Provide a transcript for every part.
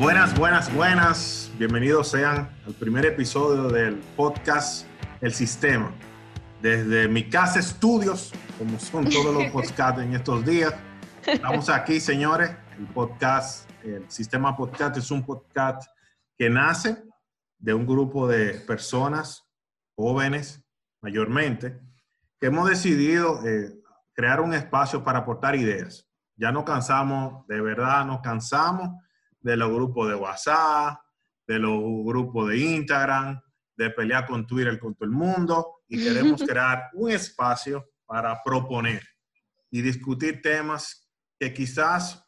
Buenas, buenas, buenas. Bienvenidos sean al primer episodio del podcast El Sistema. Desde mi casa estudios, como son todos los podcasts en estos días. Estamos aquí, señores. El podcast, el Sistema Podcast es un podcast que nace de un grupo de personas jóvenes, mayormente, que hemos decidido eh, crear un espacio para aportar ideas. Ya no cansamos, de verdad, nos cansamos de los grupos de WhatsApp, de los grupos de Instagram, de pelear con Twitter con todo el mundo y queremos crear un espacio para proponer y discutir temas que quizás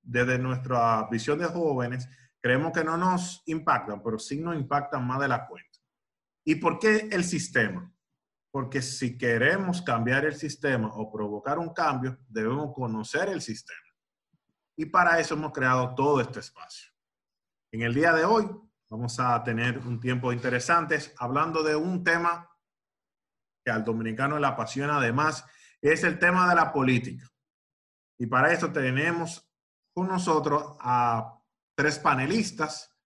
desde nuestra visión de jóvenes creemos que no nos impactan, pero sí nos impactan más de la cuenta. ¿Y por qué el sistema? Porque si queremos cambiar el sistema o provocar un cambio, debemos conocer el sistema. Y para eso hemos creado todo este espacio. En el día de hoy vamos a tener un tiempo interesante hablando de un tema que al dominicano le apasiona además, es el tema de la política. Y para eso tenemos con nosotros a tres panelistas,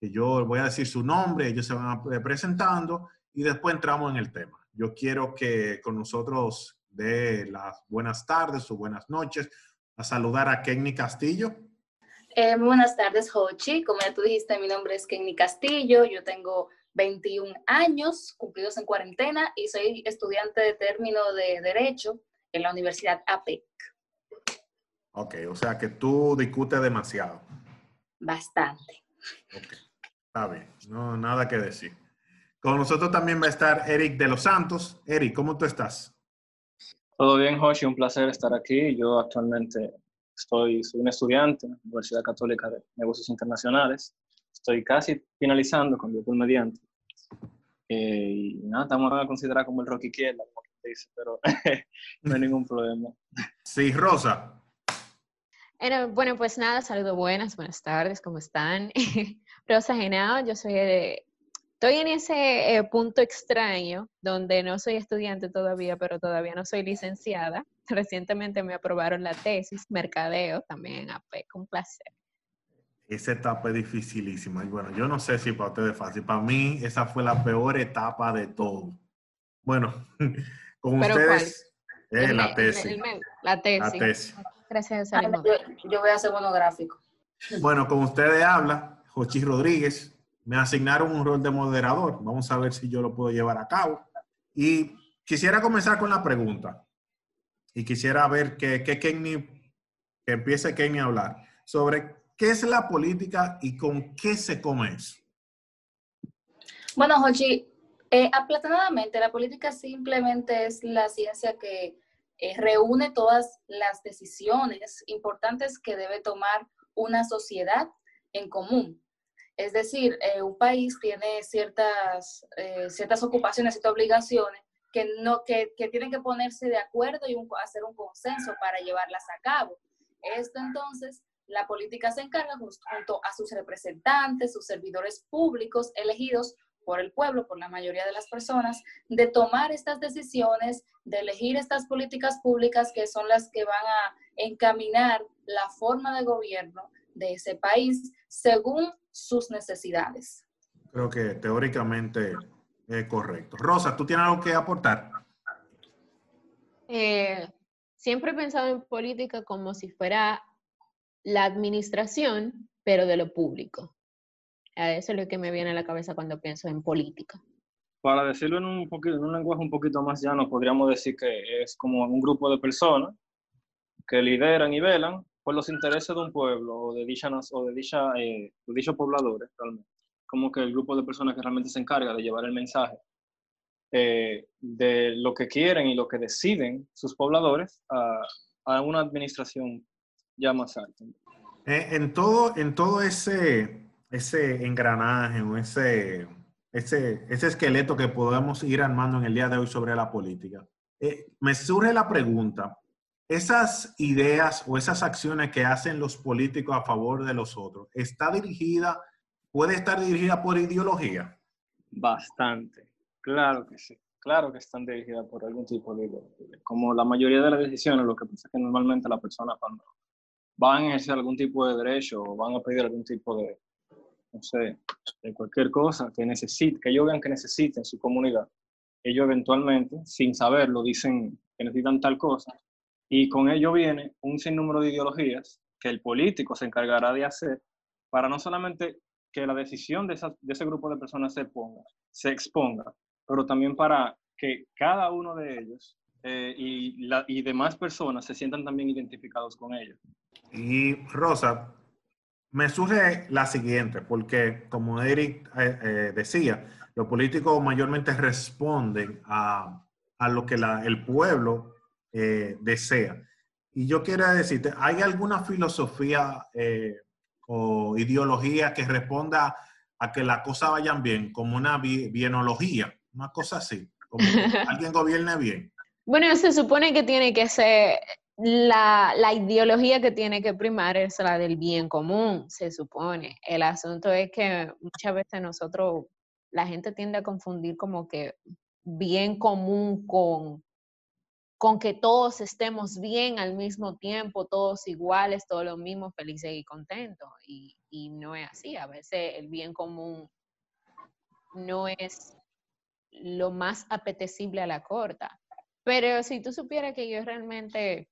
que yo voy a decir su nombre, ellos se van presentando y después entramos en el tema. Yo quiero que con nosotros de las buenas tardes o buenas noches a saludar a Kenny Castillo. Eh, buenas tardes, Jochi. Como ya tú dijiste, mi nombre es Kenny Castillo. Yo tengo 21 años, cumplidos en cuarentena, y soy estudiante de término de Derecho en la Universidad APEC. Ok, o sea que tú discutes demasiado. Bastante. Ok, está bien, no, nada que decir. Con nosotros también va a estar Eric de los Santos. Eric, ¿cómo tú estás? Todo bien, Joshi, un placer estar aquí. Yo actualmente estoy, soy un estudiante en la Universidad Católica de Negocios Internacionales. Estoy casi finalizando con Dios mediante. Eh, y nada, estamos a considerar como el Rocky Izquierda, como dice, pero no hay ningún problema. Sí, Rosa. Bueno, pues nada, saludos buenas, buenas tardes, ¿cómo están? Rosa Genao, yo soy de, Estoy en ese eh, punto extraño donde no soy estudiante todavía, pero todavía no soy licenciada. Recientemente me aprobaron la tesis, mercadeo también en APEC, un placer. Esa etapa es dificilísima. Y bueno, yo no sé si para ustedes es fácil. Para mí, esa fue la peor etapa de todo. Bueno, con ustedes, eh, la, tesis. la tesis. Gracias, ah, yo, yo voy a hacer monográfico. Bueno, con ustedes habla Jochi Rodríguez, me asignaron un rol de moderador. Vamos a ver si yo lo puedo llevar a cabo. Y quisiera comenzar con la pregunta. Y quisiera ver que, que Kenny, que empiece Kenny a hablar sobre qué es la política y con qué se come eso. Bueno, Jochi, eh, aplatanadamente, la política simplemente es la ciencia que eh, reúne todas las decisiones importantes que debe tomar una sociedad en común. Es decir, eh, un país tiene ciertas, eh, ciertas ocupaciones, ciertas obligaciones que, no, que, que, tienen que ponerse de acuerdo y hacer un consenso para llevarlas a cabo. Esto entonces, la política se encarga junto a sus representantes, sus servidores públicos elegidos por el pueblo, por la mayoría de las personas, de tomar estas decisiones, de elegir estas políticas públicas que son las que van a encaminar la forma de gobierno de ese país según sus necesidades. Creo que teóricamente es correcto. Rosa, ¿tú tienes algo que aportar? Eh, siempre he pensado en política como si fuera la administración, pero de lo público. Eso es lo que me viene a la cabeza cuando pienso en política. Para decirlo en un, poquito, en un lenguaje un poquito más llano, podríamos decir que es como un grupo de personas que lideran y velan por los intereses de un pueblo o de, dicha, o de, dicha, eh, de dichos pobladores, realmente. Como que el grupo de personas que realmente se encarga de llevar el mensaje eh, de lo que quieren y lo que deciden sus pobladores a, a una administración ya más alta. Eh, en, todo, en todo ese, ese engranaje o ese, ese, ese esqueleto que podemos ir armando en el día de hoy sobre la política, me surge la pregunta, esas ideas o esas acciones que hacen los políticos a favor de los otros, ¿está dirigida, puede estar dirigida por ideología? Bastante, claro que sí. Claro que están dirigidas por algún tipo de ideología. Como la mayoría de las decisiones, lo que pasa es que normalmente la persona cuando van a ejercer algún tipo de derecho o van a pedir algún tipo de, no sé, de cualquier cosa que necesite, que ellos vean que necesiten su comunidad, ellos eventualmente, sin saberlo, dicen que necesitan tal cosa, y con ello viene un sinnúmero de ideologías que el político se encargará de hacer para no solamente que la decisión de, de ese grupo de personas se, ponga, se exponga, pero también para que cada uno de ellos eh, y, la, y demás personas se sientan también identificados con ellos. Y Rosa, me surge la siguiente, porque como Eric eh, eh, decía, los políticos mayormente responden a, a lo que la, el pueblo desea. Y yo quiero decirte, ¿hay alguna filosofía o ideología que responda a que las cosas vayan bien, como una bienología, una cosa así, como que alguien gobierne bien? Bueno, se supone que tiene que ser la, la, ideología que tiene que primar es la del bien común, se supone. El asunto es que muchas veces nosotros, la gente tiende a confundir como que bien común con con que todos estemos bien al mismo tiempo, todos iguales, todos los mismos, felices y contentos. Y, no es así. A veces el bien común no es lo más apetecible a la corta. Pero si tú supieras que yo realmente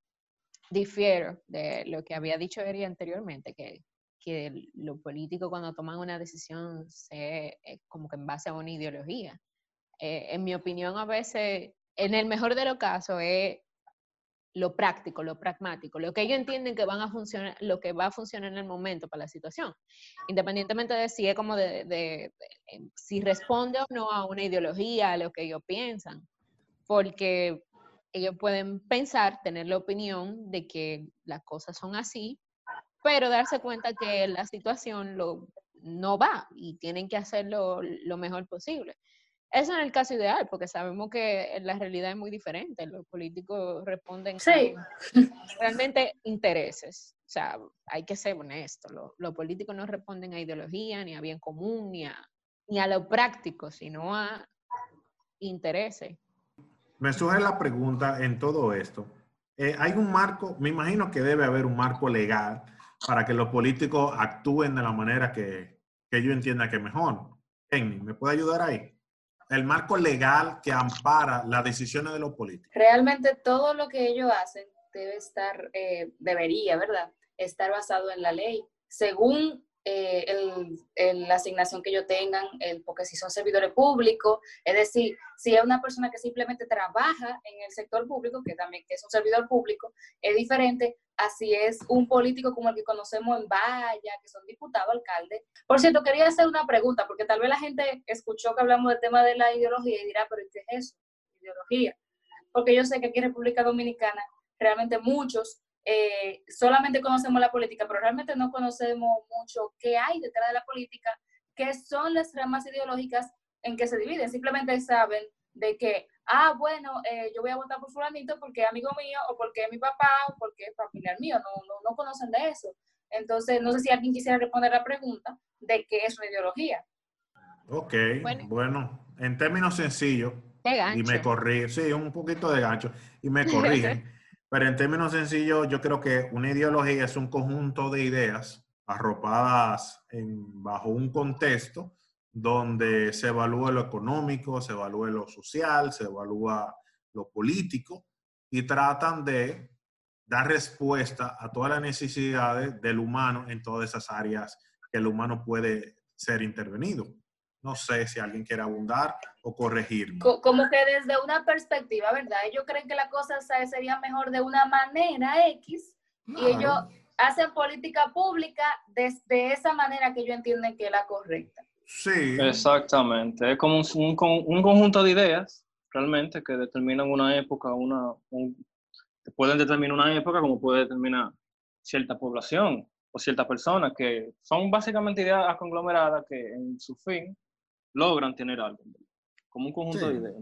difiero de lo que había dicho Eri anteriormente, que, que los políticos cuando toman una decisión se, como que en base a una ideología. Eh, en mi opinión, a veces en el mejor de los casos es lo práctico, lo pragmático, lo que ellos entienden que van a funcionar, lo que va a funcionar en el momento para la situación, independientemente de si es como de, si responde o no a una ideología, a lo que ellos piensan, porque ellos pueden pensar, tener la opinión de que las cosas son así, pero darse cuenta que la situación no va y tienen que hacerlo lo mejor posible. Eso en el caso ideal, porque sabemos que la realidad es muy diferente. Los políticos responden sí. realmente intereses. O sea, hay que ser honesto. Los, los, políticos no responden a ideología, ni a bien común, ni a, ni a lo práctico, sino a intereses. Me surge la pregunta en todo esto. Eh, hay un marco, me imagino que debe haber un marco legal para que los políticos actúen de la manera que, que yo entienda que mejor. Kenny, ¿me puede ayudar ahí? El marco legal que ampara las decisiones de los políticos. Realmente todo lo que ellos hacen debe estar, eh, debería, ¿verdad? Estar basado en la ley. Según eh, el, la asignación que ellos tengan, el, porque si son servidores públicos, es decir, si es una persona que simplemente trabaja en el sector público, que también es un servidor público, es diferente así es un político como el que conocemos en Valla, que son diputados, alcaldes. Por cierto, quería hacer una pregunta, porque tal vez la gente escuchó que hablamos del tema de la ideología y dirá, pero ¿qué es eso? Ideología. Porque yo sé que aquí en República Dominicana realmente muchos eh, solamente conocemos la política, pero realmente no conocemos mucho qué hay detrás de la política, qué son las ramas ideológicas en que se dividen. Simplemente saben de que, ah, bueno, eh, yo voy a votar por fulanito porque es amigo mío, o porque es mi papá, o porque es familiar mío, no, no, no conocen de eso. Entonces, no sé si alguien quisiera responder la pregunta de qué es una ideología. Ok, bueno, en términos sencillos, y me corrí, sí, un poquito de gancho, y me corrigen. Pero en términos sencillos, yo creo que una ideología es un conjunto de ideas arropadas bajo un contexto donde se evalúa lo económico, se evalúa lo social, se evalúa lo político y tratan de dar respuesta a todas las necesidades del humano en todas esas áreas que el humano puede ser intervenido. No sé si alguien quiere abundar o corregirme. Como que desde una perspectiva, ¿verdad? Ellos creen que la cosa sería mejor de una manera X y ellos hacen política pública desde esa manera que ellos entienden que es la correcta. Sí. Exactamente. Es como un, un, conjunto de ideas realmente que determinan una época, una, pueden determinar una época como puede determinar cierta población o cierta persona, que son básicamente ideas conglomeradas que en su fin logran tener algo, como un conjunto de ideas.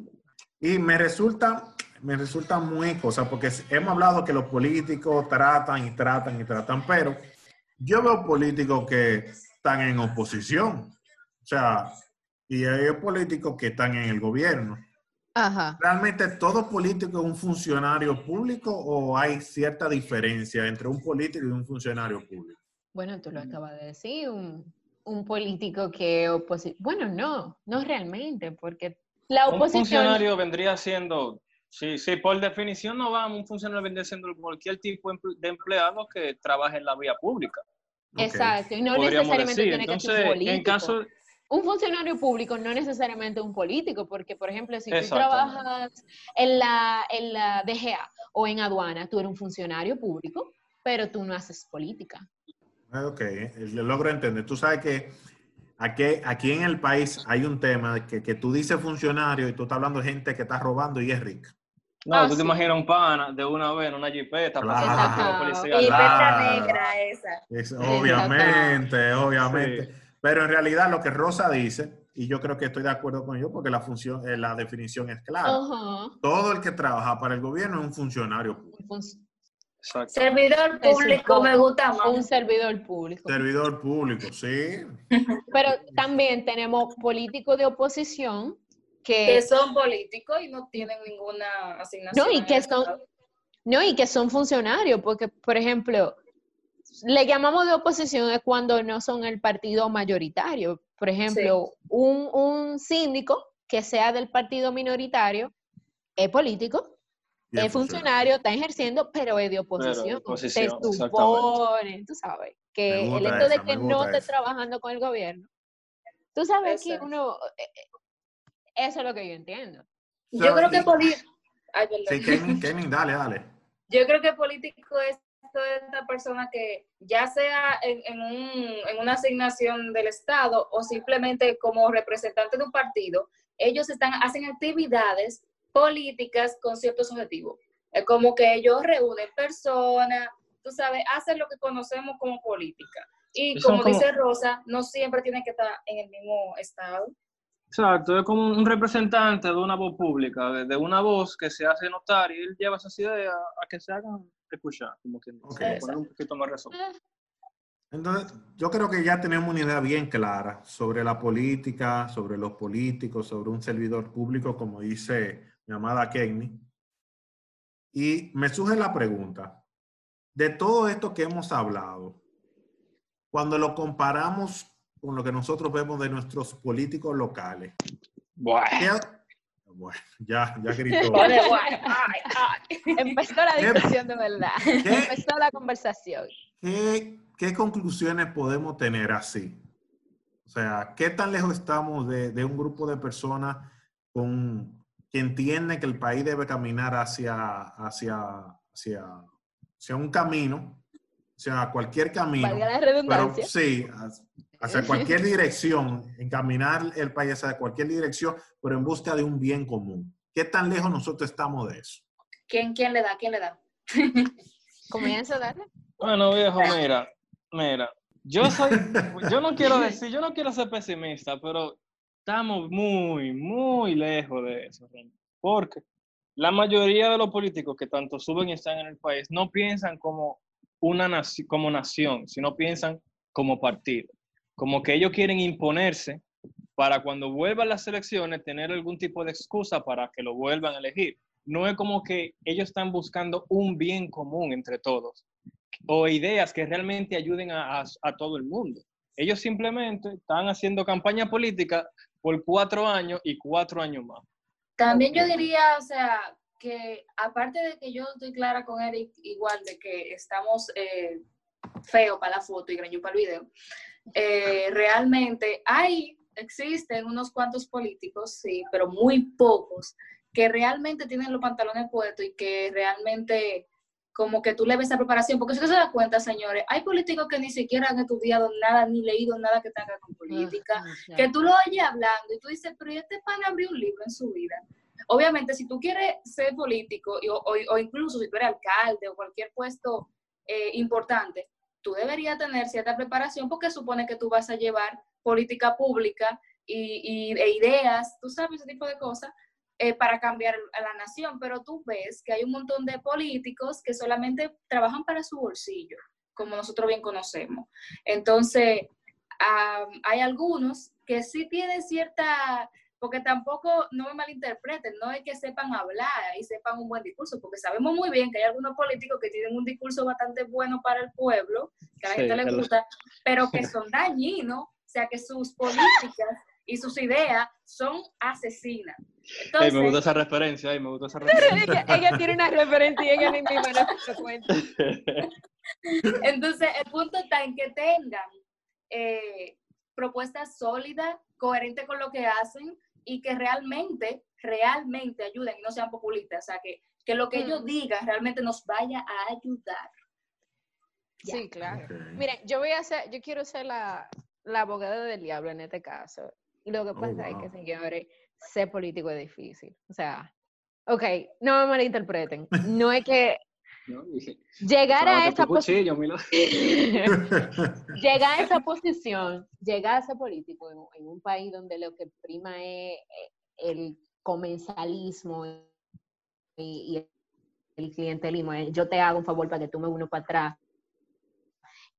Y me resulta, me resulta muy cosa, porque hemos hablado que los políticos tratan y tratan y tratan, pero yo veo políticos que están en oposición, o sea, y hay políticos que están en el gobierno. Ajá. ¿Realmente todo político es un funcionario público o hay cierta diferencia entre un político y un funcionario público? Bueno, tú lo acabas de decir, un, un político que oposición. Bueno, no, no realmente, porque la Un oposición... funcionario vendría siendo, sí, sí, por definición no vamos, un funcionario vendría siendo cualquier tipo de empleado que trabaje en la vía pública. Exacto, y no podríamos necesariamente decir. tiene que Entonces, ser político. en caso, un funcionario público no necesariamente un político, porque, por ejemplo, si tú trabajas en la, en la DGA o en aduana, tú eres un funcionario público, pero tú no haces política. Ah, Ok, yo logro entender. Tú sabes que aquí, aquí en el país hay un tema de que, que tú dices funcionario y tú estás hablando de gente que está robando y es rica. no, Ah, tú te imaginas un pana de una vez en una jipeta Claro. policía. Claro. negra esa. Es- obviamente, obviamente. Pero en realidad lo que Rosa dice, y yo creo que estoy de acuerdo con ello porque la función, eh, la definición es clara. Todo el que trabaja para el gobierno es un funcionario público. Un Exacto. Servidor Se público me gusta un más. servidor público. Servidor público, sí. Pero también tenemos políticos de oposición Que que, son políticos y no tienen ninguna asignación. No, y que son- no, y que son funcionarios, porque, por ejemplo, le llamamos de oposición es cuando no son el partido mayoritario. Por ejemplo, un, un síndico que sea del partido minoritario es político, es funcionario, está ejerciendo, pero es de oposición. oposición, Se exactamente. supone, tú sabes, que el hecho de que no esté trabajando con el gobierno, tú sabes que uno, eh, eh, eso es lo que yo entiendo. Yo creo que político. Sí, dale, dale. Yo creo que político es toda esta persona que ya sea en, en un- en una asignación del Estado o simplemente como representante de un partido, ellos están, hacen actividades políticas con ciertos objetivos. Es como que ellos reúnen personas, tú sabes, hacen lo que conocemos como política. Y como como- dice Rosa, no siempre tienen que estar en el mismo estado. Exacto, es como un representante de una voz pública, de, una voz que se hace notar y él lleva esas ideas a que se hagan escuchar, como que Ok. poner un poquito más razón. Entonces, yo creo que ya tenemos una idea bien clara sobre la política, sobre los políticos, sobre un servidor público, como dice mi amada Kenny. Y me surge la pregunta, de todo esto que hemos hablado, cuando lo comparamos con lo que nosotros vemos de nuestros políticos locales. ¿qué- Bueno, ya, ya gritó. Ay, ay. Empezó la discusión de verdad. ¿Qué? Empezó la conversación. ¿Qué, qué conclusiones podemos tener así? O sea, ¿qué tan lejos estamos de, de un grupo de personas con, que entiende que el país debe caminar hacia, hacia, hacia, hacia un camino, hacia cualquier camino? Valga la Pero redundancia. sí, hacia- hacia cualquier dirección, encaminar el país hacia cualquier dirección, pero en busca de un bien común. ¿Qué tan lejos nosotros estamos de eso? ¿Quién, ¿Quién le da? ¿Quién le da? Comienza, dale. Bueno, viejo, mira, mira, yo soy, yo no quiero decir, yo no quiero ser pesimista, pero estamos muy, muy lejos de eso, porque la mayoría de los políticos que tanto suben y están en el país no piensan como una naci- como nación, sino piensan como partido, como que ellos quieren imponerse para cuando vuelvan las elecciones tener algún tipo de excusa para que lo vuelvan a elegir. No es como que ellos están buscando un bien común entre todos o ideas que realmente ayuden a, a- a todo el mundo. Ellos simplemente están haciendo campaña política por cuatro años y cuatro años más. También yo diría, o sea, que aparte de que yo estoy clara con Eric, igual de que estamos eh, feo para la foto y greño para el video, eh, realmente hay, existen unos cuantos políticos, sí, pero muy pocos, que realmente tienen los pantalones puestos y que realmente como que tú le ves esa preparación, porque si usted se da cuenta, señores, hay políticos que ni siquiera han estudiado nada, ni leído nada que tenga con política, que tú lo oyes hablando y tú dices, pero ¿y este pan abrió un libro en su vida. Obviamente, si tú quieres ser político y- o, o- o incluso si tú eres alcalde o cualquier puesto eh, importante, tú deberías tener cierta preparación porque supone que tú vas a llevar política pública y, y- e ideas, tú sabes, ese tipo de cosas, eh, para cambiar a la nación. Pero tú ves que hay un montón de políticos que solamente trabajan para su bolsillo, como nosotros bien conocemos. Entonces, am, hay algunos que sí tienen cierta, porque tampoco, no me malinterpreten, no es que sepan hablar y sepan un buen discurso, porque sabemos muy bien que hay algunos políticos que tienen un discurso bastante bueno para el pueblo, que a la Sí, gente le gusta, pero que son dañinos sea que sus políticas y sus ideas son asesinas. me gusta esa referencia, me gusta esa referencia. ella, tiene una referencia y ella ni no se cuenta. Entonces, el punto está en que tengan eh, propuestas sólidas, coherentes con lo que hacen y que realmente, realmente ayuden y no sean populistas. O sea, que, que lo que ellos mm. digan realmente nos vaya a ayudar. Sí, claro. Miren, yo voy a ser, yo quiero ser la, la abogada del diablo en este caso. Lo que oh, pasa es que, señores, ser político es difícil. O sea, ok, no me malinterpreten. No es que llegar a esa posición, llegar a esa posición, llegar a ser político en, un país donde lo que prima es eh, el comensalismo y, y el clientelismo, yo te hago un favor para que tú me uno para atrás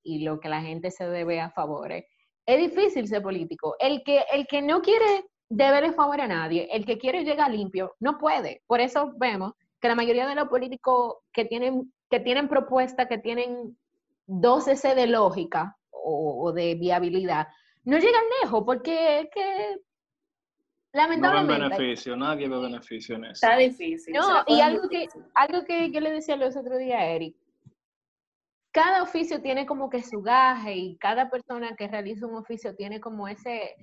y lo que la gente se debe a favores. Es difícil ser político. El que, el que no quiere deberle favor a nadie, el que quiere llegar limpio, no puede. Por eso vemos que la mayoría de los políticos que tienen, que tienen propuestas, que tienen dos S de lógica o, de viabilidad, no llegan lejos porque que lamentablemente. No ven beneficio, nadie ve beneficio en eso. Está difícil. No, y algo que, algo que yo le decía los otros días a Eric, cada oficio tiene como que su gaje y cada persona que realiza un oficio tiene como ese,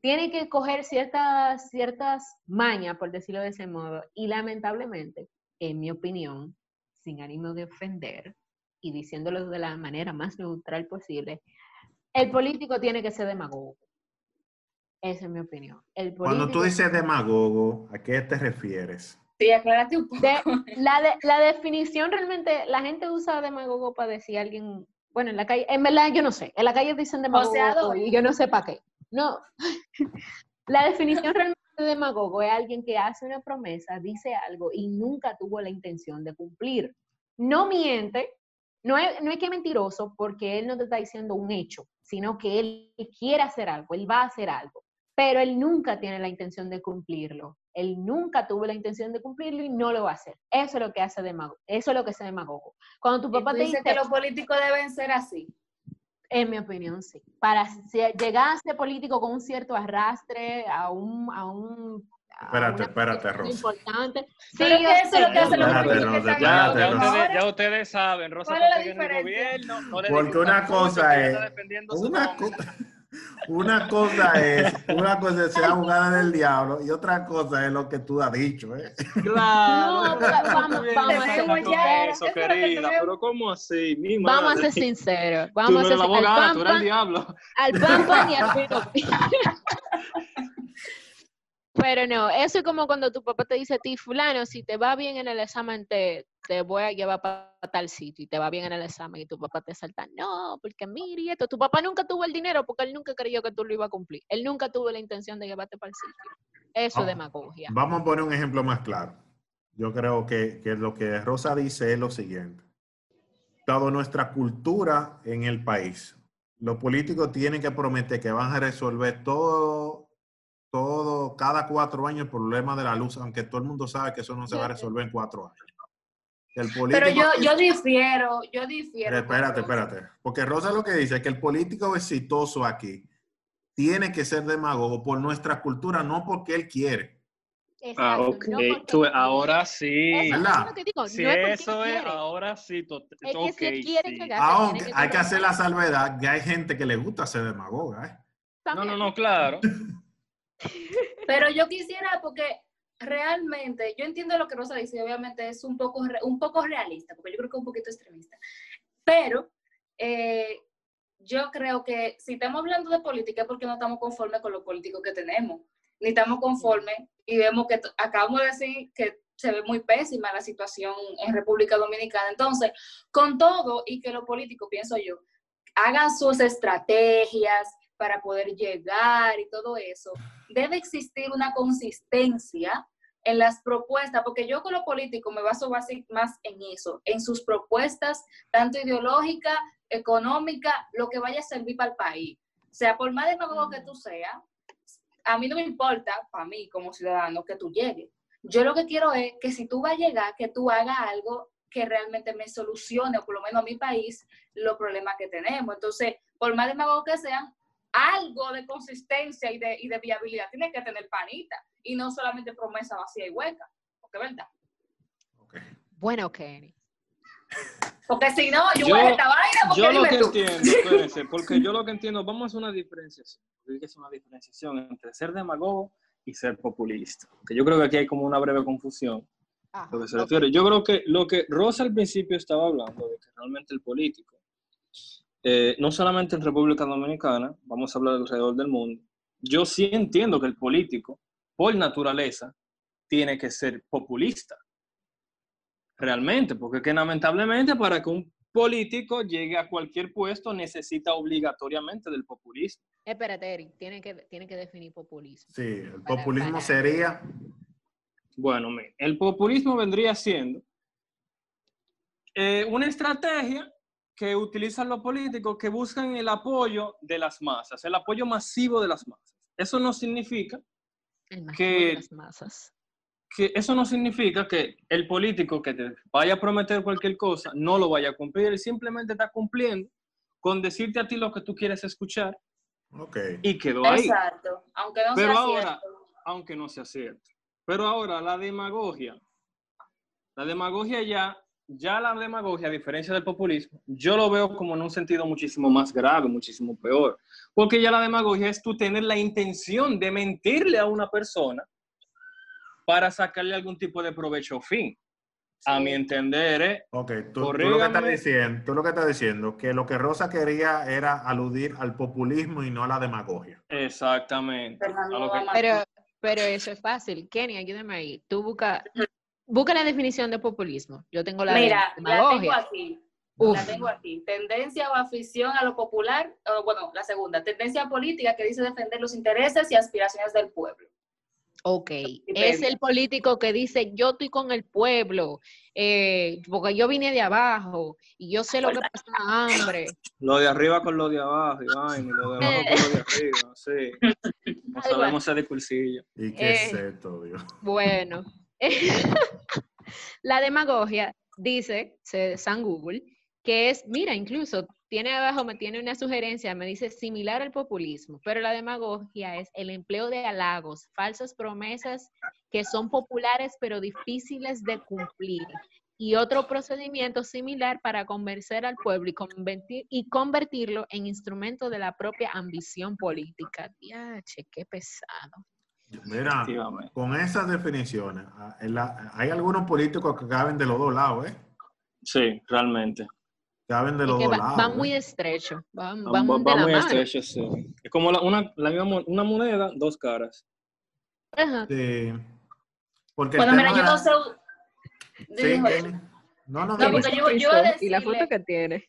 tiene que coger ciertas, ciertas mañas, por decirlo de ese modo. Y lamentablemente, en mi opinión, sin ánimo de ofender y diciéndolo de la manera más neutral posible, el político tiene que ser demagogo. Esa es mi opinión. Cuando tú dices demagogo, ¿a qué te refieres? Sí, aclárate un poco. la, la definición realmente, la gente usa demagogo para decir a alguien, bueno, en la calle, en verdad yo no sé, en la calle dicen demagogo y yo no sé para qué. No, la definición realmente de demagogo es alguien que hace una promesa, dice algo y nunca tuvo la intención de cumplir. No miente, no es, no es que es mentiroso porque él no te está diciendo un hecho, sino que él quiere hacer algo, él va a hacer algo, pero él nunca tiene la intención de cumplirlo. Él nunca tuvo la intención de cumplirlo y no lo va a hacer. Eso es lo que hace demagogo. Eso es lo que hace demagogo. Cuando tu papá te dice que los políticos deben ser así. En mi opinión, sí. Para llegar a ser político con un cierto arrastre, a un, a un Espérate, espérate, Rosa. Importante. Sí, Pero que eso es lo que hacen los políticos. Ya, ya, ustedes, saben, Rosa ¿Cuál es la diferencia? gobierno. Porque una cosa es. Una cosa. Una cosa es, una cosa es ser abogada del diablo y otra cosa es lo que tú has dicho, ¿eh? Claro. No, vamos, vamos a ser sinceros. querida, pero ¿cómo así? Vamos a ser sinceros. Vamos tú a ser sinceros. abogada, tú eres el diablo. Al pan, pan y al. Pero no, eso es como cuando tu papá te dice a ti, fulano, si te va bien en el examen, te, te voy a llevar para tal sitio y te va bien en el examen y tu papá te salta, no, porque mire esto, tu papá nunca tuvo el dinero porque él nunca creyó que tú lo ibas a cumplir, él nunca tuvo la intención de llevarte para el sitio. Eso es demagogia. Vamos a poner un ejemplo más claro. Yo creo que, que lo que Rosa dice es lo siguiente. Toda nuestra cultura en el país, los políticos tienen que prometer que van a resolver todo todo, cada cuatro años el problema de la luz, aunque todo el mundo sabe que eso no se va a resolver en cuatro años. Pero yo, yo difiero, yo difiero. Espérate, espérate. Porque Rosa lo que dice es que el político exitoso aquí tiene que ser demagogo por nuestra cultura, no porque él quiere. ah, ok. ahora sí. Eso es sí, eso es, ahora sí. Es que quiere sí. Aunque hay que hacer la salvedad que hay gente que le gusta ser demagoga. ¿eh? No, no, no, claro. Pero yo quisiera, porque realmente, yo entiendo lo que Rosa dice, obviamente es un poco, un poco realista, porque yo creo que es un poquito extremista. Pero eh, yo creo que si estamos hablando de política es porque no estamos conformes con los políticos que tenemos, ni estamos conformes y vemos que acabamos de decir que se ve muy pésima la situación en República Dominicana. Entonces, con todo y que los políticos, pienso yo, hagan sus estrategias, para poder llegar y todo eso, debe existir una consistencia en las propuestas, porque yo con lo político me baso más en eso, en sus propuestas, tanto ideológica, económica, lo que vaya a servir para el país. O sea, por más de nuevo que tú seas, a mí no me importa, para mí como ciudadano, que tú llegues. Yo lo que quiero es que si tú vas a llegar, que tú hagas algo que realmente me solucione, o por lo menos a mi país, los problemas que tenemos. Entonces, por más de nuevo que sean, algo de consistencia y de, y de viabilidad. Tiene que tener panita y no solamente promesa vacía y hueca. Porque es verdad. Okay. Bueno, Kenny. Porque si no, yo, Yo- voy a esta vaina. Porque Yo lo que tú. entiendo, espérense, porque yo lo que entiendo, vamos a hacer una diferenciación. Una diferenciación entre ser demagogo y ser populista. Que yo creo que aquí hay como una breve confusión Ajá, a lo que se refiere. Yo creo que lo que Rosa al principio estaba hablando, de que realmente el político, eh, no solamente en República Dominicana, vamos a hablar alrededor del mundo, yo sí entiendo que el político, por naturaleza, tiene que ser populista. Realmente, porque que lamentablemente para que un político llegue a cualquier puesto necesita obligatoriamente del populismo. Espérate, Eric, tiene que, tiene que definir populismo. Sí, el Para- populismo para- sería, Bueno, el populismo vendría siendo eh, una estrategia que utilizan los políticos que buscan el apoyo de las masas, el apoyo masivo de las masas. Eso no significa El Que- las masas. que eso no significa que el político que te vaya a prometer cualquier cosa no lo vaya a cumplir, él simplemente está cumpliendo con decirte a ti lo que tú quieres escuchar ok. y quedó ahí. Exacto. Aunque no Pero sea ahora, cierto. aunque no sea cierto. Pero ahora la demagogia, la demagogia ya, ya la demagogia, a diferencia del populismo, yo lo veo como en un sentido muchísimo más grave, muchísimo peor. Porque ya la demagogia es tú tener la intención de mentirle a una persona para sacarle algún tipo de provecho o fin. A mi entender, ¿eh? Ok, tú, tú lo que estás diciendo, tú lo que estás diciendo, que lo que Rosa quería era aludir al populismo y no a la demagogia. Exactamente. Fernando A lo que- Obama. Pero, pero eso es fácil. Kenny, ayúdame ahí. Tú busca, busca la definición de populismo. Yo tengo la de Mira, la tengo aquí. Uf. La tengo aquí. Tendencia o afición a lo popular. o, bueno, la segunda. Tendencia política que dice defender los intereses y aspiraciones del pueblo. Ok, es el político que dice yo estoy con el pueblo, eh, porque yo vine de abajo y yo sé lo que pasa hambre. Lo de arriba con lo de abajo, y vaina, y lo de abajo con lo de arriba, sí. No sabemos ser de cursillo. ¿Y qué es Eh. esto, Dios? Bueno, la demagogia dice, San Google, que es, mira, incluso tiene abajo, me tiene una sugerencia, me dice similar al populismo, pero la demagogia es el empleo de halagos, falsas promesas que son populares pero difíciles de cumplir. Y otro procedimiento similar para convencer al pueblo y, convertir- y convertirlo en instrumento de la propia ambición política. Qué pesado. Mira, con esas definiciones, ah, hay algunos políticos que caben de los dos lados, ¿eh? Sí, realmente. Caben de los dos va- lados. van ¿eh? muy estrecho, van, muy mano. estrecho, sí. Es como la, una, la misma una moneda, dos caras. Ajá. Sí. Porque Bueno, mira, yo no sé. Sí. No, no, No, dime. porque yo, yo iba a y la foto que tiene.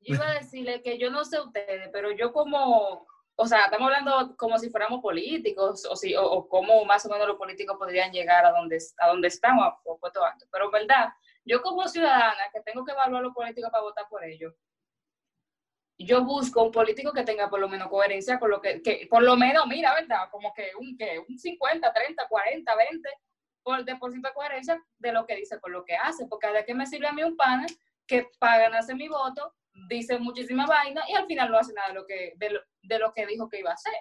yo iba a decirle que yo no sé ustedes, pero yo como, o sea, estamos hablando como si fuéramos políticos, o, si, o, o cómo más o menos los políticos podrían llegar a donde, a donde estamos, a un puesto alto. Pero en verdad, yo como ciudadana que tengo que evaluar a los políticos para votar por ellos, yo busco un político que tenga por lo menos coherencia con lo que, que por lo menos, mira, ¿verdad? Como que un, que un 50, 30, 40, 20 por, de por ciento de coherencia de lo que dice con lo que hace, porque ¿de qué me sirve a mí un pana que para ganarse mi voto dice muchísima vaina y al final no hace nada de lo que, de lo, de lo que dijo que iba a hacer?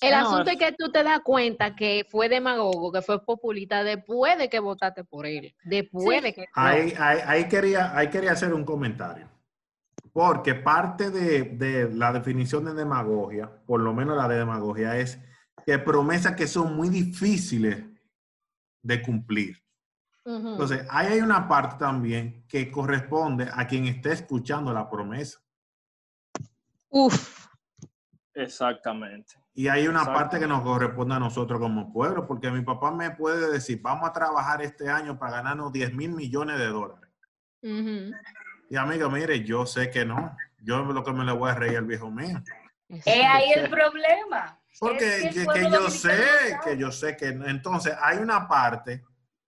El No, asunto es que tú te das cuenta que fue demagogo, que fue populista después de que votaste por él. Después Sí. de que. Ahí, ahí, ahí quería, ahí quería hacer un comentario. Porque parte de, de la definición de demagogia, por lo menos la de demagogia, es que promesas que son muy difíciles de cumplir. Entonces, ahí hay una parte también que corresponde a quien esté escuchando la promesa. Uf. Exactamente. Y hay una parte que nos corresponde a nosotros como pueblo, porque mi papá me puede decir, vamos a trabajar este año para ganarnos 10 mil millones de dólares. Y amigo, mire, yo sé que no. Yo lo que me le voy a reír al viejo mío. Es ahí el problema. Porque Es que, el que pueblo yo sé, que yo sé que entonces hay una parte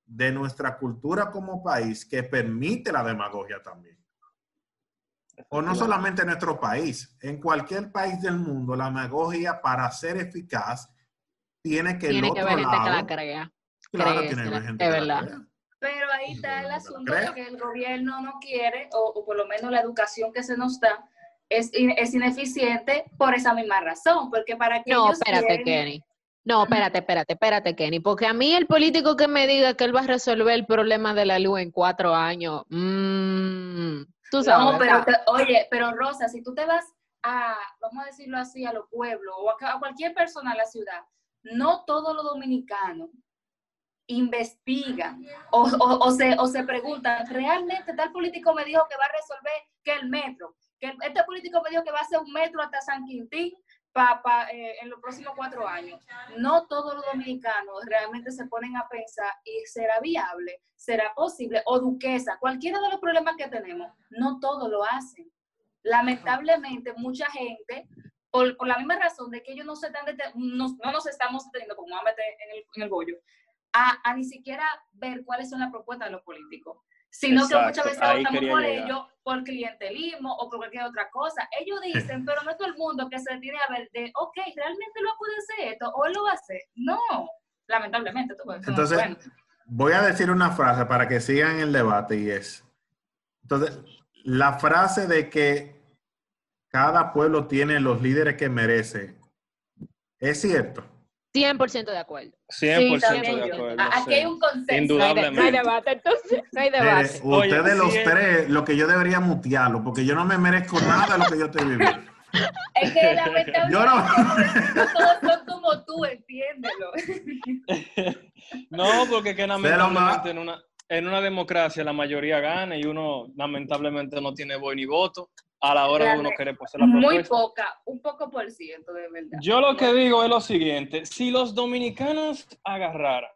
de nuestra cultura como país que permite la demagogia también. O no solamente en nuestro país, en cualquier país del mundo, la demagogia para ser eficaz tiene que el Tiene que gente que la crea. Claro, tiene que haber de gente que la verdad. crea. Pero ahí está el asunto de que el gobierno no quiere, o, o por lo menos la educación que se nos da, es, es ineficiente por esa misma razón, porque para que... No, espérate, Kenny. No, espérate, espérate, espérate, Kenny, porque a mí el político que me diga que él va a resolver el problema de la luz en cuatro años, mmm, tú sabes. No, pero, oye, pero Rosa, si tú te vas a, vamos a decirlo así, a los pueblos o a, cualquier persona a la ciudad, no todos los dominicanos investigan o, o, se, o se preguntan, ¿realmente tal político me dijo que va a resolver que el metro? Que este político me dijo que va a hacer un metro hasta San Quintín pa, eh, en los próximos cuatro años. No todos los dominicanos realmente se ponen a pensar y será viable, será posible, o duquesa, cualquiera de los problemas que tenemos, no todos lo hacen. Lamentablemente, mucha gente, por, por la misma razón de que ellos no, se están no, no nos estamos deteniendo, como a meter en el, en el bollo, a, a, ni siquiera ver cuáles son las propuestas de los políticos sino que muchas veces votamos por ellos por clientelismo o por cualquier otra cosa. Ellos dicen, pero no es todo el mundo que se tiene a ver de, ok, ¿realmente lo puede hacer esto? ¿O lo va a hacer? No, lamentablemente. Entonces, voy a decir una frase para que sigan el debate y es, entonces, la frase de que cada pueblo tiene los líderes que merece, ¿es cierto? 100% de acuerdo. 100% de acuerdo. Aquí hay un consenso. Indudablemente. No hay, debate, entonces. No hay debate. ustedes los tres, lo que yo debería mutearlo, porque yo no me merezco nada de lo que yo estoy viviendo. Es que lamentablemente yo no. todos son como tú, entiéndelo. no, porque que lamentablemente en una, en una democracia la mayoría gana y uno lamentablemente no tiene voz ni voto a la hora de uno querer pasar la propuesta. Muy poca, un poco por ciento de verdad. Yo lo que digo es lo siguiente, si los dominicanos agarraran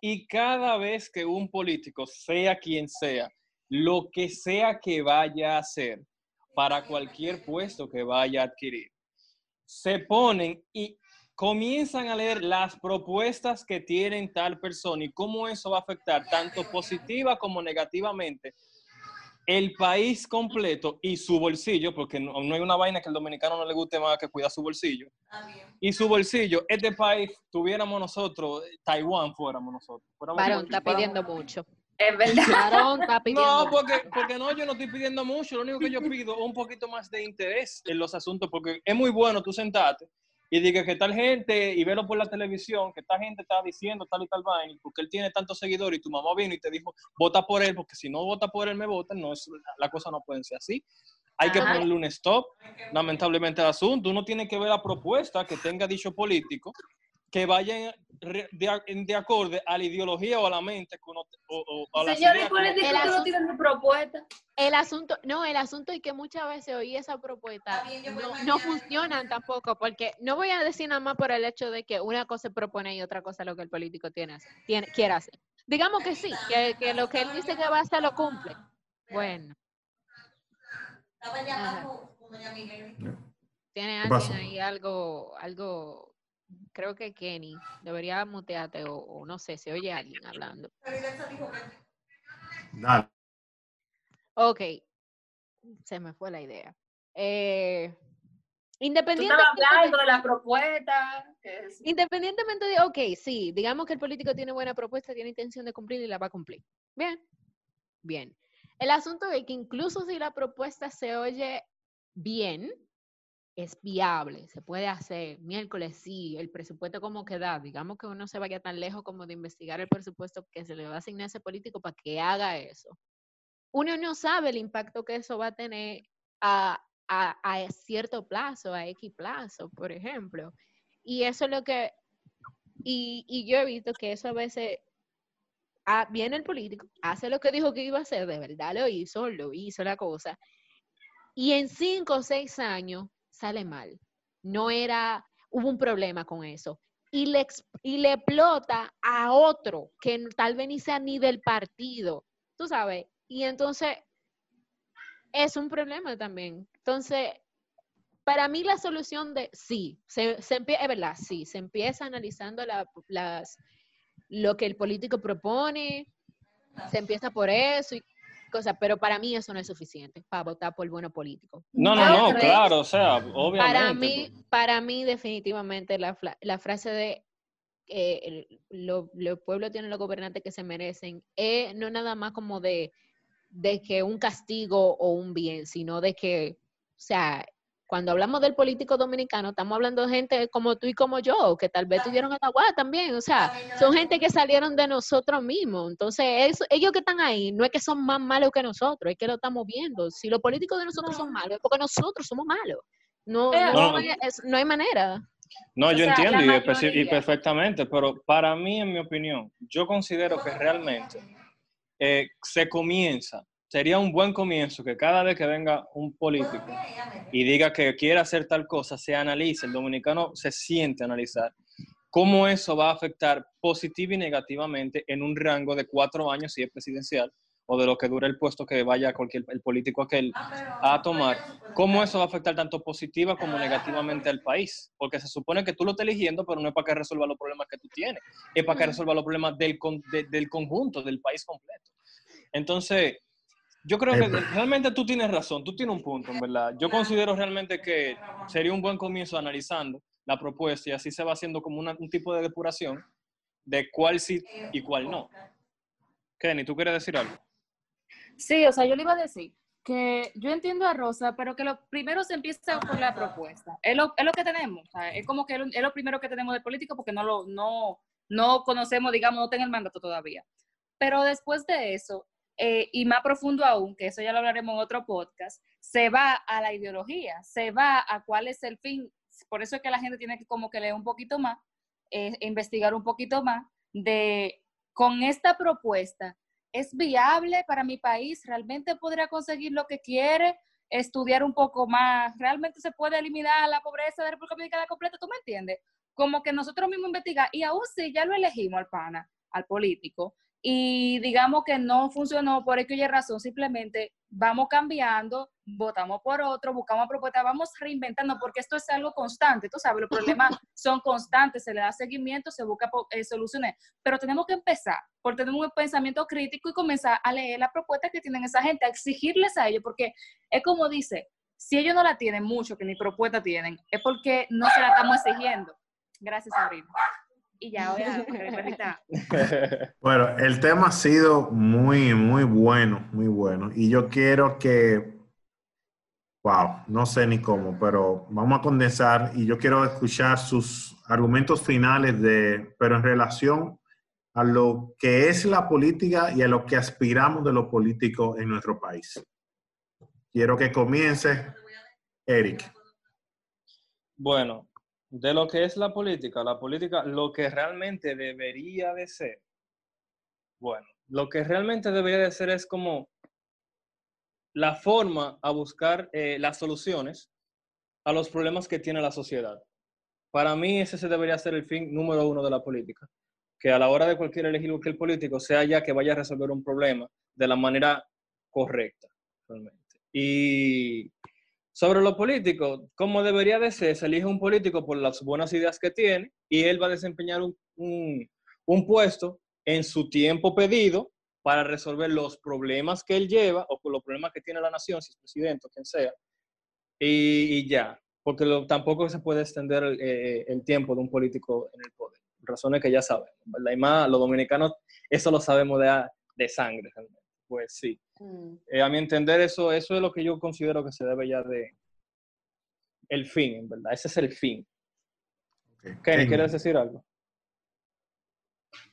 y cada vez que un político, sea quien sea, lo que sea que vaya a hacer para cualquier puesto que vaya a adquirir, se ponen y comienzan a leer las propuestas que tienen tal persona y cómo eso va a afectar tanto positiva como negativamente el país completo y su bolsillo, porque no, hay una vaina que al dominicano no le guste más que cuidar su bolsillo. Y su bolsillo, este país, tuviéramos nosotros, Taiwán fuéramos nosotros. Varón está pidiendo mucho. Es verdad. Varón está pidiendo No, porque, porque no, yo no estoy pidiendo mucho. Lo único que yo pido es un poquito más de interés en los asuntos, porque es muy bueno tú sentarte y diga que tal gente, y velo por la televisión, que esta gente está diciendo tal y tal vaina, porque él tiene tantos seguidores y tu mamá vino y te dijo, vota por él, porque si no vota por él, me votan, no es, la cosa no puede ser así. Hay que ponerle un stop, lamentablemente, al asunto. Uno tiene que ver la propuesta que tenga dicho político que vayan de, de, acorde a la ideología o a la mente que uno, o, o a las Señor, ideas el asunto, no propuesta. El asunto, no, el asunto es que muchas veces oí esa propuesta no, no funcionan tampoco, porque no voy a decir nada más por el hecho de que una cosa se propone y otra cosa lo que el político tiene, tiene quiere hacer. Digamos que sí, que, que lo que él dice que va a hacer lo cumple. Bueno. ¿Tiene alguien ahí algo, algo creo que Kenny debería mutearte o, no sé, se oye alguien hablando. Dale. Ok, se me fue la idea. Eh, independientemente de la propuesta. Independientemente de, ok, sí, digamos que el político tiene buena propuesta, tiene intención de cumplir y la va a cumplir. Bien, bien. El asunto es que incluso si la propuesta se oye bien, es viable, se puede hacer. Miércoles sí, el presupuesto como queda, digamos que uno se vaya tan lejos como de investigar el presupuesto que se le va a asignar a ese político para que haga eso. Uno no sabe el impacto que eso va a tener a, a, cierto plazo, a X plazo, por ejemplo. Y eso es lo que, y, y yo he visto que eso a veces ah, viene el político, hace lo que dijo que iba a hacer, de verdad lo hizo, lo hizo la cosa. Y en cinco o seis años sale mal. No era, hubo un problema con eso. Y le, y le explota a otro que tal vez ni sea ni del partido, tú sabes. Y entonces es un problema también. Entonces, para mí la solución de sí, se, se es verdad, sí, se empieza analizando las, lo que el político propone, se empieza por eso y pero para mí eso no es suficiente para votar por el bueno político. No, no, no, claro, o sea, obviamente. Para mí, para mí definitivamente la, la frase de eh, los pueblos tienen los gobernantes que se merecen, es no nada más como de, de que un castigo o un bien, sino de que, o sea, cuando hablamos del político dominicano, estamos hablando de gente como tú y como yo, que tal vez tuvieron el agua también, o sea, son gente que salieron de nosotros mismos. Entonces, ellos que están ahí, no es que son más malos que nosotros, es que lo estamos viendo. Si los políticos de nosotros son malos, es porque nosotros somos malos. No, no, hay, manera. No, yo entiendo y, perfectamente, pero para mí, en mi opinión, yo considero que realmente eh, se comienza sería un buen comienzo que cada vez que venga un político y diga que quiere hacer tal cosa, se analice, el dominicano se siente a analizar cómo eso va a afectar positiva y negativamente en un rango de cuatro años si es presidencial o de lo que dure el puesto que vaya cualquier el político aquel a tomar, cómo eso va a afectar tanto positiva como negativamente al país, porque se supone que tú lo estás eligiendo, pero no es para que resuelva los problemas que tú tienes, es para que resuelva los problemas del, del conjunto, del país completo. Entonces, yo creo que realmente tú tienes razón, tú tienes un punto, en verdad. Yo considero realmente que sería un buen comienzo analizando la propuesta y así se va haciendo como un tipo de depuración de cuál sí y cuál no. Kenny, ¿tú quieres decir algo? Sí, o sea, yo le iba a decir que yo entiendo a Rosa, pero que lo primero se empieza por la propuesta. Es lo, es lo que tenemos, es como que es lo primero que tenemos de político porque no lo no, no conocemos, digamos, no tengo el mandato todavía. Pero después de eso, eh, y más profundo aún, que eso ya lo hablaremos en otro podcast, se va a la ideología, se va a cuál es el fin. Por eso es que la gente tiene que como que leer un poquito más, eh, investigar un poquito más de con esta propuesta, ¿es viable para mi país? ¿Realmente podría conseguir lo que quiere? Estudiar un poco más, ¿realmente se puede eliminar la pobreza de la República Dominicana completa? ¿Tú me entiendes? Como que nosotros mismos investigamos, y aún si ya lo elegimos al pana, al político, y digamos que no funcionó por aquella razón, simplemente vamos cambiando, votamos por otro, buscamos propuestas, vamos reinventando, porque esto es algo constante, tú sabes, los problemas son constantes, se le da seguimiento, se busca eh, soluciones, pero tenemos que empezar por tener un pensamiento crítico y comenzar a leer la propuesta que tienen esa gente, a exigirles a ellos, porque es como dice, si ellos no la tienen mucho, que ni propuesta tienen, es porque no se la estamos exigiendo. Gracias, Sabrina y ya Bueno, el tema ha sido muy, muy bueno, muy bueno. Y yo quiero que, wow, no sé ni cómo, pero vamos a condensar y yo quiero escuchar sus argumentos finales de, pero en relación a lo que es la política y a lo que aspiramos de los políticos en nuestro país. Quiero que comience Eric. Bueno, de lo que es la política, la política, lo que realmente debería de ser, bueno, lo que realmente debería de ser es como la forma a buscar eh, las soluciones a los problemas que tiene la sociedad. Para mí ese se debería ser el fin número uno de la política, que a la hora de cualquier elegir cualquier político sea ya que vaya a resolver un problema de la manera correcta, realmente. Y sobre lo político, como debería de ser, se elige un político por las buenas ideas que tiene y él va a desempeñar un, puesto en su tiempo pedido para resolver los problemas que él lleva o los problemas que tiene la nación, si es presidente o quien sea, y, ya, porque tampoco se puede extender eh, el, tiempo de un político en el poder, razones que ya sabemos, ¿verdad? Y más los dominicanos, eso lo sabemos de, de sangre pues sí. Mm. Eh, a mi entender, eso, eso es lo que yo considero que se debe ya de el fin, en verdad. Ese es el fin. Okay. ¿quieres decir algo?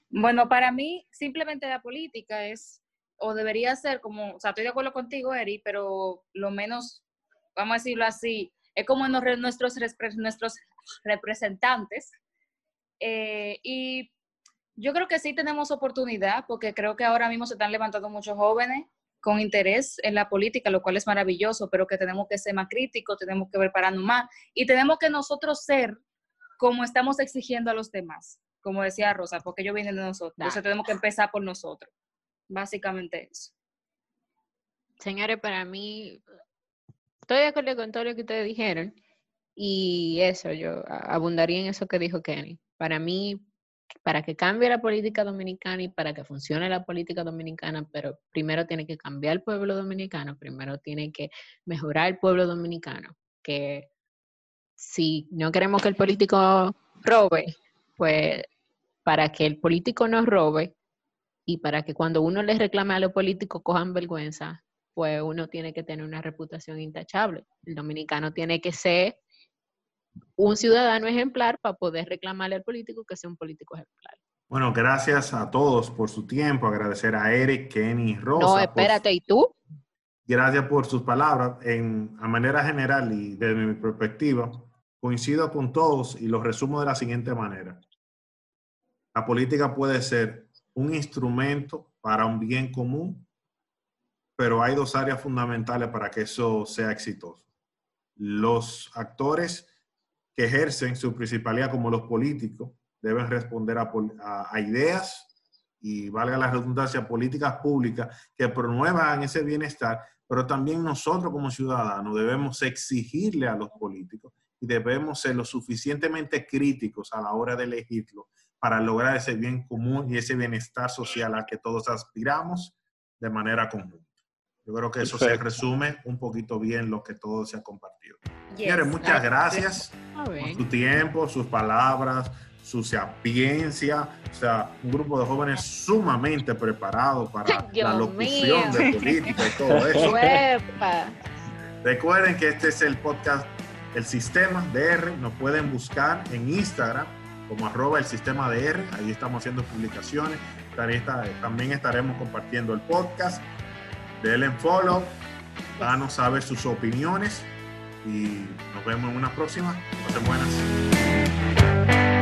Bueno, para mí, simplemente la política es, o debería ser como, o sea, estoy de acuerdo contigo, Eri, pero lo menos, vamos a decirlo así, es como nuestros, nuestros representantes. Eh, y yo creo que sí tenemos oportunidad, porque creo que ahora mismo se están levantando muchos jóvenes con interés en la política, lo cual es maravilloso, pero que tenemos que ser más críticos, tenemos que prepararnos más y tenemos que nosotros ser como estamos exigiendo a los demás, como decía Rosa, porque ellos vienen de nosotros. Entonces tenemos que empezar por nosotros. Básicamente eso. Señores, para mí, estoy de acuerdo con todo lo que ustedes dijeron y eso, yo abundaría en eso que dijo Kenny. Para mí, para que cambie la política dominicana y para que funcione la política dominicana, pero primero tiene que cambiar el pueblo dominicano, primero tiene que mejorar el pueblo dominicano, que si no queremos que el político robe, pues para que el político no robe y para que cuando uno les reclame a los políticos cojan vergüenza, pues uno tiene que tener una reputación intachable. El dominicano tiene que ser un ciudadano ejemplar para poder reclamarle al político que sea un político ejemplar. Bueno, gracias a todos por su tiempo. Agradecer a Eric, Kenny, Rosa. No, espérate, ¿y tú? Gracias por sus palabras. En, a manera general y desde mi perspectiva, coincido con todos y lo resumo de la siguiente manera. La política puede ser un instrumento para un bien común, pero hay dos áreas fundamentales para que eso sea exitoso. Los actores ejercen su principalidad como los políticos deben responder a, ideas y, valga la redundancia, políticas públicas que promuevan ese bienestar, pero también nosotros como ciudadanos debemos exigirle a los políticos y debemos ser lo suficientemente críticos a la hora de elegirlo para lograr ese bien común y ese bienestar social al que todos aspiramos de manera común. Yo creo que eso se resume un poquito bien lo que todo se ha compartido. Yes. muchas gracias. por su tiempo, sus palabras, su sapiencia, o sea, un grupo de jóvenes sumamente preparados para la locución de política y todo eso. Recuerden que este es el podcast El Sistema DR, nos pueden buscar en Instagram como arroba el sistema DR, ahí estamos haciendo publicaciones, también estaremos compartiendo el podcast, denle follow, danos saber sus opiniones y nos vemos en una próxima. Pasen buenas.